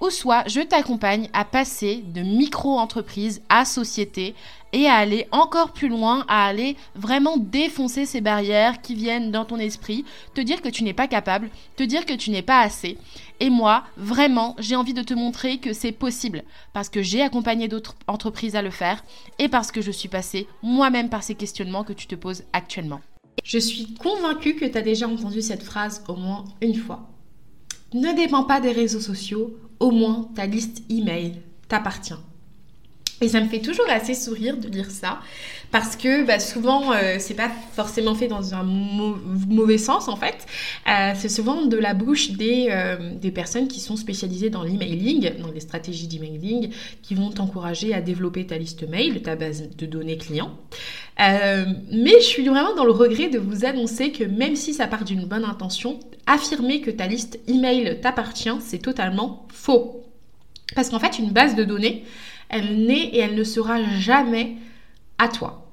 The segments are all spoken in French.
ou soit je t'accompagne à passer de micro-entreprise à société et à aller encore plus loin, à aller vraiment défoncer ces barrières qui viennent dans ton esprit, te dire que tu n'es pas capable, te dire que tu n'es pas assez. Et moi, vraiment, j'ai envie de te montrer que c'est possible parce que j'ai accompagné d'autres entreprises à le faire et parce que je suis passée moi-même par ces questionnements que tu te poses actuellement. Je suis convaincue que tu as déjà entendu cette phrase au moins une fois. Ne dépend pas des réseaux sociaux, au moins ta liste email t'appartient. Et ça me fait toujours assez sourire de lire ça, parce que bah, souvent, euh, c'est pas forcément fait dans un mauvais sens en fait. Euh, c'est souvent de la bouche des, euh, des personnes qui sont spécialisées dans l'emailing, dans les stratégies d'emailing, qui vont t'encourager à développer ta liste mail, ta base de données clients. mais je suis vraiment dans le regret de vous annoncer que même si ça part d'une bonne intention, affirmer que ta liste email t'appartient, c'est totalement faux. Parce qu'en fait, une base de données, elle n'est et elle ne sera jamais à toi.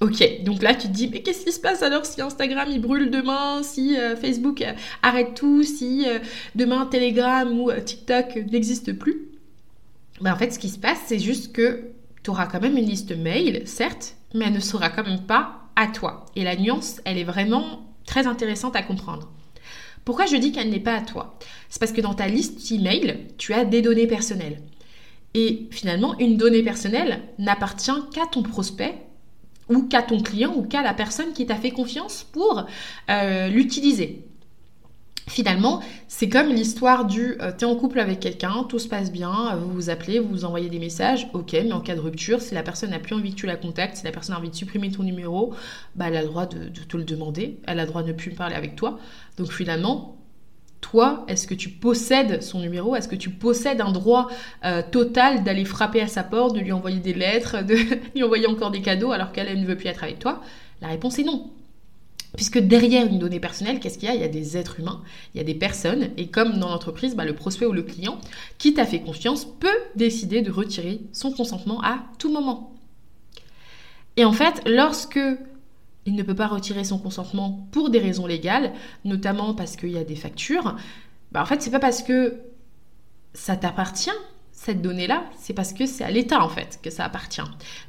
Ok, donc là tu te dis, mais qu'est-ce qui se passe alors si Instagram il brûle demain, si euh, Facebook euh, arrête tout, si euh, demain Telegram ou TikTok n'existe plus? Ben, En fait, ce qui se passe, c'est juste que tu auras quand même une liste mail, certes, mais elle ne sera quand même pas à toi. Et la nuance, elle est vraiment très intéressante à comprendre. Pourquoi je dis qu'elle n'est pas à toi? C'est parce que dans ta liste email, tu as des données personnelles. Et finalement, une donnée personnelle n'appartient qu'à ton prospect ou qu'à ton client ou qu'à la personne qui t'a fait confiance pour euh, l'utiliser. Finalement, c'est comme l'histoire du euh, t'es en couple avec quelqu'un, tout se passe bien, vous vous appelez, vous vous envoyez des messages, ok, mais en cas de rupture, si la personne n'a plus envie que tu la contactes, si la personne a envie de supprimer ton numéro, bah, elle a le droit de, de te le demander, elle a le droit de ne plus parler avec toi. Donc finalement, toi, est-ce que tu possèdes son numéro? Est-ce que tu possèdes un droit euh, total d'aller frapper à sa porte, de lui envoyer des lettres, de lui envoyer encore des cadeaux alors qu'elle ne veut plus être avec toi? La réponse est non. Puisque derrière une donnée personnelle, qu'est-ce qu'il y a? Il y a des êtres humains, il y a des personnes, et comme dans l'entreprise, bah, le prospect ou le client qui t'a fait confiance peut décider de retirer son consentement à tout moment. Et en fait, lorsque il ne peut pas retirer son consentement pour des raisons légales, notamment parce qu'il y a des factures, bah en fait, c'est pas parce que ça t'appartient, cette donnée-là, c'est parce que c'est à l'État en fait que ça appartient.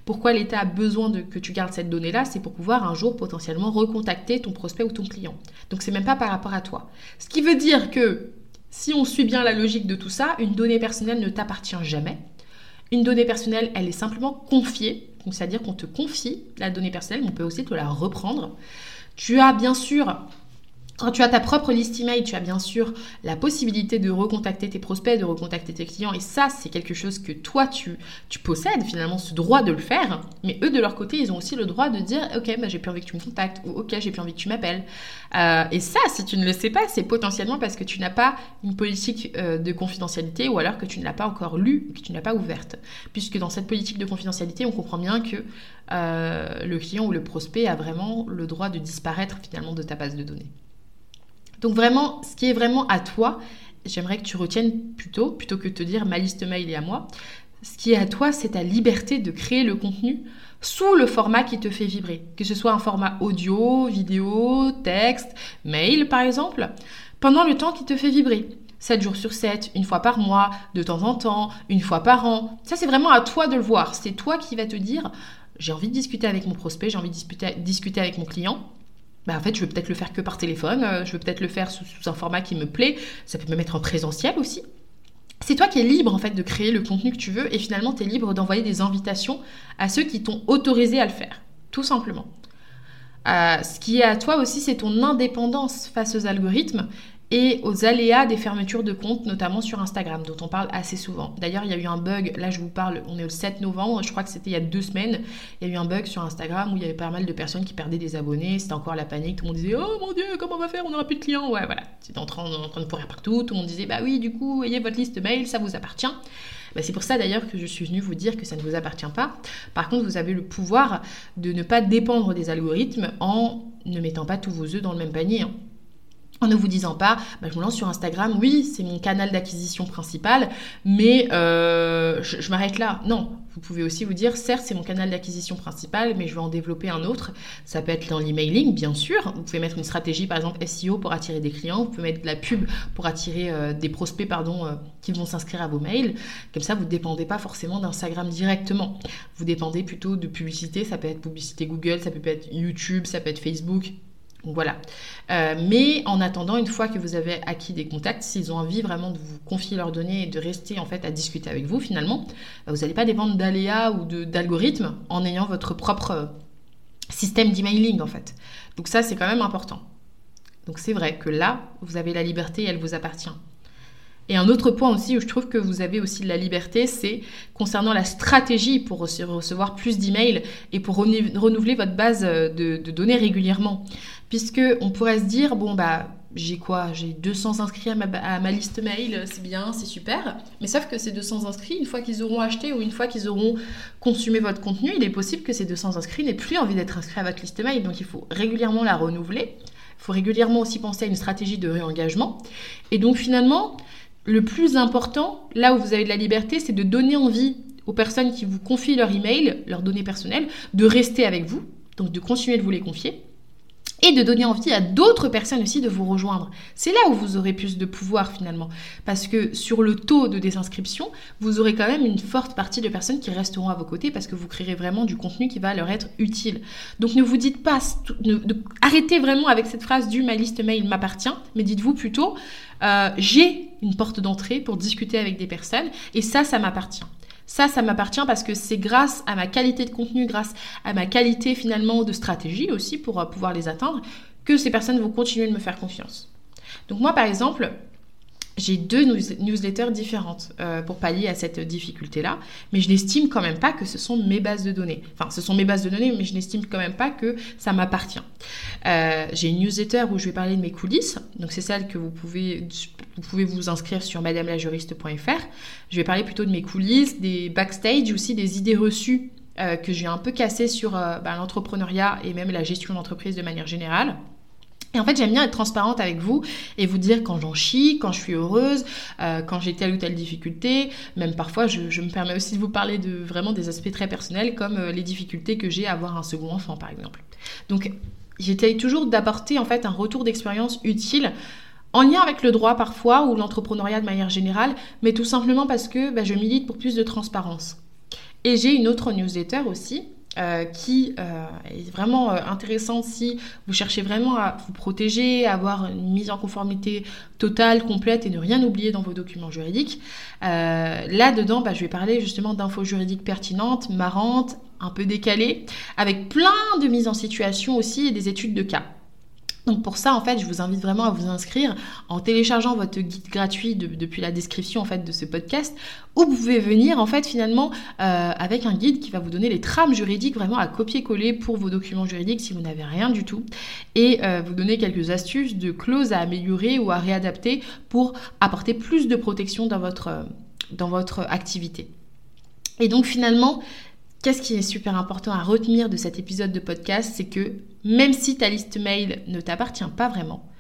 Pourquoi l'État a besoin de que tu gardes cette donnée-là C'est pour pouvoir un jour potentiellement recontacter ton prospect ou ton client. Donc c'est même pas par rapport à toi. Ce qui veut dire que si on suit bien la logique de tout ça, une donnée personnelle ne t'appartient jamais. Une donnée personnelle, elle est simplement confiée c'est-à-dire qu'on te confie la donnée personnelle, mais on peut aussi te la reprendre. Tu as bien sûr quand tu as ta propre liste email, tu as bien sûr la possibilité de recontacter tes prospects, de recontacter tes clients. Et ça, c'est quelque chose que toi, tu, possèdes finalement ce droit de le faire. Mais eux, de leur côté, ils ont aussi le droit de dire Ok, bah, j'ai plus envie que tu me contactes. Ou Ok, j'ai plus envie que tu m'appelles. Euh, et ça, si tu ne le sais pas, c'est potentiellement parce que tu n'as pas une politique euh, de confidentialité ou alors que tu ne l'as pas encore lue, que tu ne l'as pas ouverte. Puisque dans cette politique de confidentialité, on comprend bien que euh, le client ou le prospect a vraiment le droit de disparaître finalement de ta base de données. Donc vraiment, ce qui est vraiment à toi, j'aimerais que tu retiennes plutôt, plutôt que de te dire ma liste mail est à moi, ce qui est à toi, c'est ta liberté de créer le contenu sous le format qui te fait vibrer. Que ce soit un format audio, vidéo, texte, mail par exemple, pendant le temps qui te fait vibrer. 7 jours sur 7, une fois par mois, de temps en temps, une fois par an. Ça, c'est vraiment à toi de le voir. C'est toi qui vas te dire, j'ai envie de discuter avec mon prospect, j'ai envie de discuter, avec mon client bah, en fait, je veux peut-être le faire que par téléphone, euh, je veux peut-être le faire sous, un format qui me plaît, ça peut me mettre en présentiel aussi. C'est toi qui es libre en fait de créer le contenu que tu veux et finalement tu es libre d'envoyer des invitations à ceux qui t'ont autorisé à le faire, tout simplement. Euh, ce qui est à toi aussi, c'est ton indépendance face aux algorithmes et aux aléas des fermetures de comptes, notamment sur Instagram, dont on parle assez souvent. D'ailleurs, il y a eu un bug, là je vous parle, on est au 7 novembre, je crois que c'était il y a deux semaines, il y a eu un bug sur Instagram où il y avait pas mal de personnes qui perdaient des abonnés, c'était encore la panique, tout le monde disait Oh mon dieu, comment on va faire, on n'aura plus de clients Ouais, voilà, c'était en train, de courir partout, tout le monde disait Bah oui, du coup, ayez votre liste mail, ça vous appartient. Bah, c'est pour ça d'ailleurs que je suis venue vous dire que ça ne vous appartient pas. Par contre, vous avez le pouvoir de ne pas dépendre des algorithmes en ne mettant pas tous vos œufs dans le même panier. Hein en ne vous disant pas, bah, je me lance sur Instagram, oui, c'est mon canal d'acquisition principal, mais euh, je, m'arrête là. Non, vous pouvez aussi vous dire, certes, c'est mon canal d'acquisition principal, mais je vais en développer un autre. Ça peut être dans l'emailing, bien sûr. Vous pouvez mettre une stratégie, par exemple, SEO pour attirer des clients. Vous pouvez mettre de la pub pour attirer euh, des prospects, pardon, euh, qui vont s'inscrire à vos mails. Comme ça, vous ne dépendez pas forcément d'Instagram directement. Vous dépendez plutôt de publicité. Ça peut être publicité Google, ça peut être YouTube, ça peut être Facebook voilà. Euh, mais en attendant, une fois que vous avez acquis des contacts, s'ils ont envie vraiment de vous confier leurs données et de rester en fait à discuter avec vous, finalement, bah, vous n'allez pas dépendre d'aléas ou d'algorithmes en ayant votre propre euh, système d'emailing en fait. Donc ça, c'est quand même important. Donc c'est vrai que là, vous avez la liberté et elle vous appartient. Et un autre point aussi où je trouve que vous avez aussi de la liberté, c'est concernant la stratégie pour recevoir plus d'emails et pour renouveler votre base euh, de, données régulièrement. Puisque on pourrait se dire, bon bah j'ai quoi? J'ai 200 inscrits à ma, liste mail, c'est bien, c'est super. Mais sauf que ces 200 inscrits, une fois qu'ils auront acheté ou une fois qu'ils auront consumé votre contenu, il est possible que ces 200 inscrits n'aient plus envie d'être inscrits à votre liste mail. Donc il faut régulièrement la renouveler. Il faut régulièrement aussi penser à une stratégie de réengagement. Et donc finalement, le plus important, là où vous avez de la liberté, c'est de donner envie aux personnes qui vous confient leur email, leurs données personnelles, de rester avec vous, donc de continuer de vous les confier, et de donner envie à d'autres personnes aussi de vous rejoindre. C'est là où vous aurez plus de pouvoir finalement, parce que sur le taux de désinscription, vous aurez quand même une forte partie de personnes qui resteront à vos côtés parce que vous créerez vraiment du contenu qui va leur être utile. Donc ne vous dites pas, arrêtez vraiment avec cette phrase du ma liste mail m'appartient, mais dites-vous plutôt euh, j'ai une porte d'entrée pour discuter avec des personnes et ça, ça m'appartient. Ça, ça m'appartient parce que c'est grâce à ma qualité de contenu, grâce à ma qualité finalement de stratégie aussi pour euh, pouvoir les atteindre, que ces personnes vont continuer de me faire confiance. Donc moi, par exemple, j'ai deux newsletters différentes euh, pour pallier à cette difficulté-là, mais je n'estime quand même pas que ce sont mes bases de données. Enfin, ce sont mes bases de données, mais je n'estime quand même pas que ça m'appartient. Euh, j'ai une newsletter où je vais parler de mes coulisses, donc c'est celle que vous pouvez, vous pouvez vous inscrire sur madamelajuriste.fr. Je vais parler plutôt de mes coulisses, des backstage, aussi des idées reçues euh, que j'ai un peu cassées sur bah, l'entrepreneuriat et même la gestion d'entreprise de manière générale. Et en fait, j'aime bien être transparente avec vous et vous dire quand j'en chie, quand je suis heureuse, euh, quand j'ai telle ou telle difficulté. Même parfois, je, me permets aussi de vous parler de vraiment des aspects très personnels, comme euh, les difficultés que j'ai à avoir un second enfant, par exemple. Donc, j'essaye toujours d'apporter en fait un retour d'expérience utile en lien avec le droit parfois ou l'entrepreneuriat de manière générale, mais tout simplement parce que bah, je milite pour plus de transparence. Et j'ai une autre newsletter aussi euh, qui euh, est vraiment euh, intéressante si vous cherchez vraiment à vous protéger, à avoir une mise en conformité totale, complète et ne rien oublier dans vos documents juridiques. Là-dedans, bah, je vais parler justement d'infos juridiques pertinentes, marrantes, un peu décalées, avec plein de mises en situation aussi et des études de cas. Donc pour ça, en fait, je vous invite vraiment à vous inscrire en téléchargeant votre guide gratuit depuis la description en fait de ce podcast, où vous pouvez venir en fait finalement euh, avec un guide qui va vous donner les trames juridiques vraiment à copier-coller pour vos documents juridiques si vous n'avez rien du tout, et euh, vous donner quelques astuces de clauses à améliorer ou à réadapter pour apporter plus de protection dans votre, dans votre activité. Et donc finalement, Qu'est-ce qui est super important à retenir de cet épisode de podcast, c'est que même si ta liste mail ne t'appartient pas vraiment,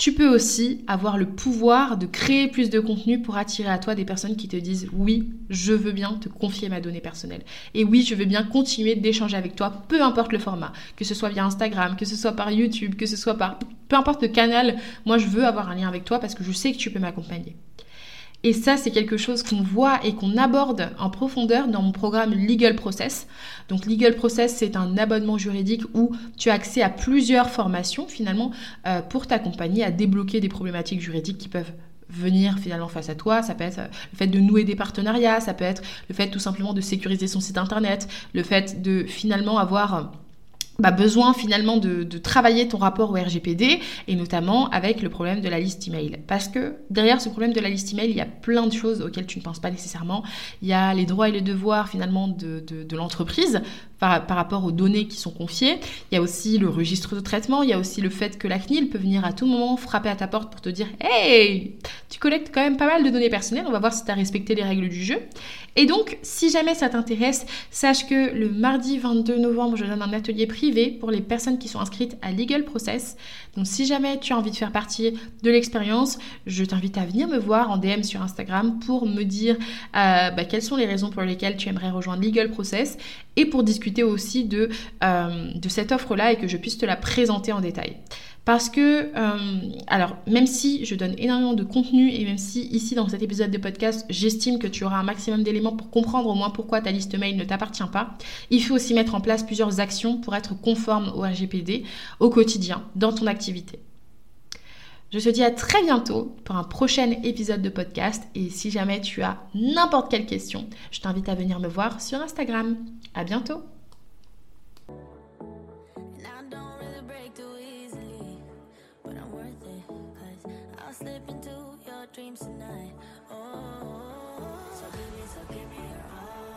tu peux aussi avoir le pouvoir de créer plus de contenu pour attirer à toi des personnes qui te disent oui, je veux bien te confier ma donnée personnelle. Et oui, je veux bien continuer d'échanger avec toi, peu importe le format, que ce soit via Instagram, que ce soit par YouTube, que ce soit par... Peu importe le canal, moi je veux avoir un lien avec toi parce que je sais que tu peux m'accompagner. Et ça, c'est quelque chose qu'on voit et qu'on aborde en profondeur dans mon programme Legal Process. Donc Legal Process, c'est un abonnement juridique où tu as accès à plusieurs formations finalement euh, pour t'accompagner à débloquer des problématiques juridiques qui peuvent venir finalement face à toi. Ça peut être le fait de nouer des partenariats, ça peut être le fait tout simplement de sécuriser son site internet, le fait de finalement avoir bah, besoin finalement de, travailler ton rapport au RGPD et notamment avec le problème de la liste email. Parce que derrière ce problème de la liste email, il y a plein de choses auxquelles tu ne penses pas nécessairement. Il y a les droits et les devoirs finalement de, de l'entreprise par, rapport aux données qui sont confiées. Il y a aussi le registre de traitement, il y a aussi le fait que la CNIL peut venir à tout moment frapper à ta porte pour te dire Hey, tu collectes quand même pas mal de données personnelles, on va voir si tu as respecté les règles du jeu. Et donc, si jamais ça t'intéresse, sache que le mardi 22 novembre, je donne un atelier privé pour les personnes qui sont inscrites à Legal Process. Donc, si jamais tu as envie de faire partie de l'expérience, je t'invite à venir me voir en DM sur Instagram pour me dire euh, bah, quelles sont les raisons pour lesquelles tu aimerais rejoindre Legal Process et pour discuter aussi de, euh, de cette offre-là et que je puisse te la présenter en détail. Parce que, euh, alors, même si je donne énormément de contenu et même si ici dans cet épisode de podcast, j'estime que tu auras un maximum d'éléments pour comprendre au moins pourquoi ta liste mail ne t'appartient pas, il faut aussi mettre en place plusieurs actions pour être conforme au RGPD au quotidien, dans ton activité. Je te dis à très bientôt pour un prochain épisode de podcast et si jamais tu as n'importe quelle question, je t'invite à venir me voir sur Instagram. À bientôt.